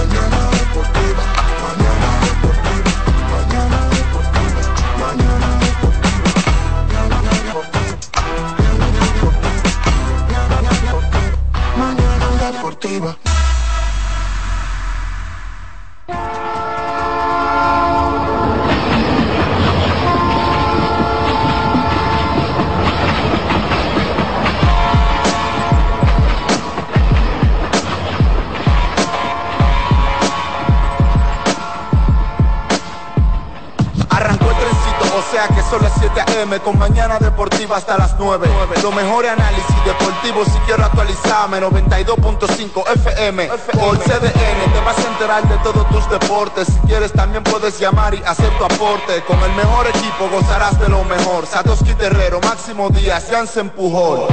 Son las 7 a.m. con mañana deportiva hasta las 9. Lo mejor análisis deportivo si quiero actualizarme. 92.5 FM por CDN. Te vas a enterar de todos tus deportes. Si quieres también puedes llamar y hacer tu aporte. Con el mejor equipo gozarás de lo mejor. Satoshi Terrero, Máximo Díaz, Jansen Pujol.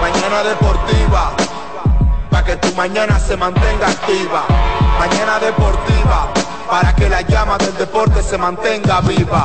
Mañana deportiva. Para que tu mañana se mantenga activa. Mañana deportiva para que la llama del deporte se mantenga viva.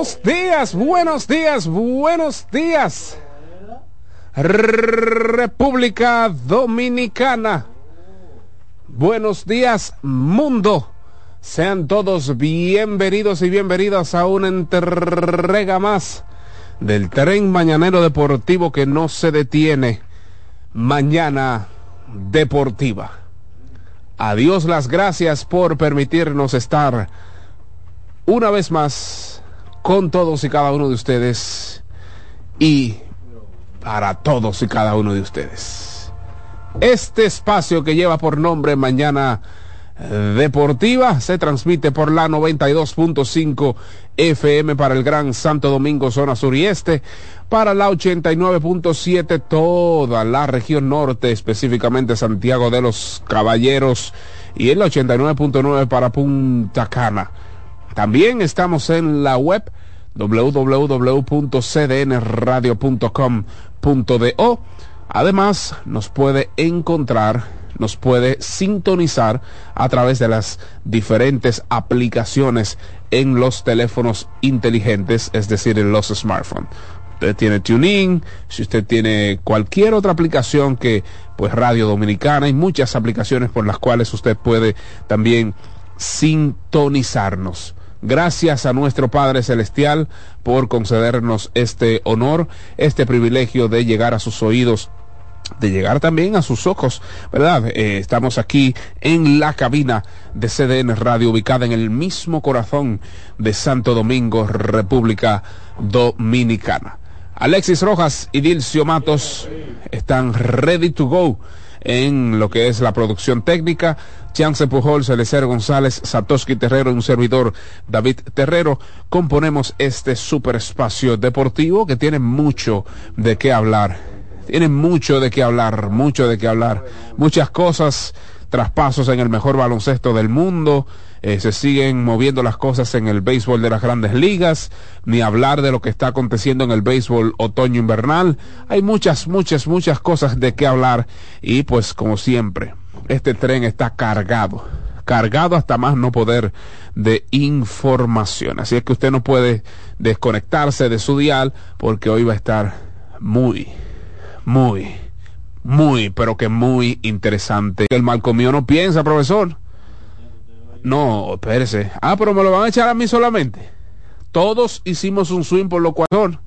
Buenos días, buenos días, buenos días. República Dominicana. Buenos días, mundo. Sean todos bienvenidos y bienvenidas a una entrega más del tren mañanero deportivo que no se detiene. Mañana deportiva. Adiós las gracias por permitirnos estar una vez más con todos y cada uno de ustedes y para todos y cada uno de ustedes. Este espacio que lleva por nombre Mañana Deportiva se transmite por la 92.5 FM para el Gran Santo Domingo, zona sur y este, para la 89.7 toda la región norte, específicamente Santiago de los Caballeros y el 89.9 para Punta Cana. También estamos en la web www.cdnradio.com.do. Además, nos puede encontrar, nos puede sintonizar a través de las diferentes aplicaciones en los teléfonos inteligentes, es decir, en los smartphones. Usted tiene TuneIn, si usted tiene cualquier otra aplicación que, pues Radio Dominicana, hay muchas aplicaciones por las cuales usted puede también sintonizarnos. Gracias a nuestro Padre Celestial por concedernos este honor, este privilegio de llegar a sus oídos de llegar también a sus ojos, ¿verdad? Eh, estamos aquí en la cabina de CDN Radio, ubicada en el mismo corazón de Santo Domingo, República Dominicana. Alexis Rojas y Dilcio Matos están ready to go en lo que es la producción técnica. Chance Pujol, Celecer González, Satoshi Terrero, un servidor David Terrero, componemos este super espacio deportivo que tiene mucho de qué hablar. Tiene mucho de qué hablar, mucho de qué hablar. Muchas cosas, traspasos en el mejor baloncesto del mundo, eh, se siguen moviendo las cosas en el béisbol de las grandes ligas, ni hablar de lo que está aconteciendo en el béisbol otoño-invernal. Hay muchas, muchas, muchas cosas de qué hablar y pues como siempre, este tren está cargado, cargado hasta más no poder de información. Así es que usted no puede desconectarse de su dial porque hoy va a estar muy, muy, muy, pero que muy interesante. El mal comido no piensa, profesor. No, espérese. Ah, pero me lo van a echar a mí solamente. Todos hicimos un swing por lo cual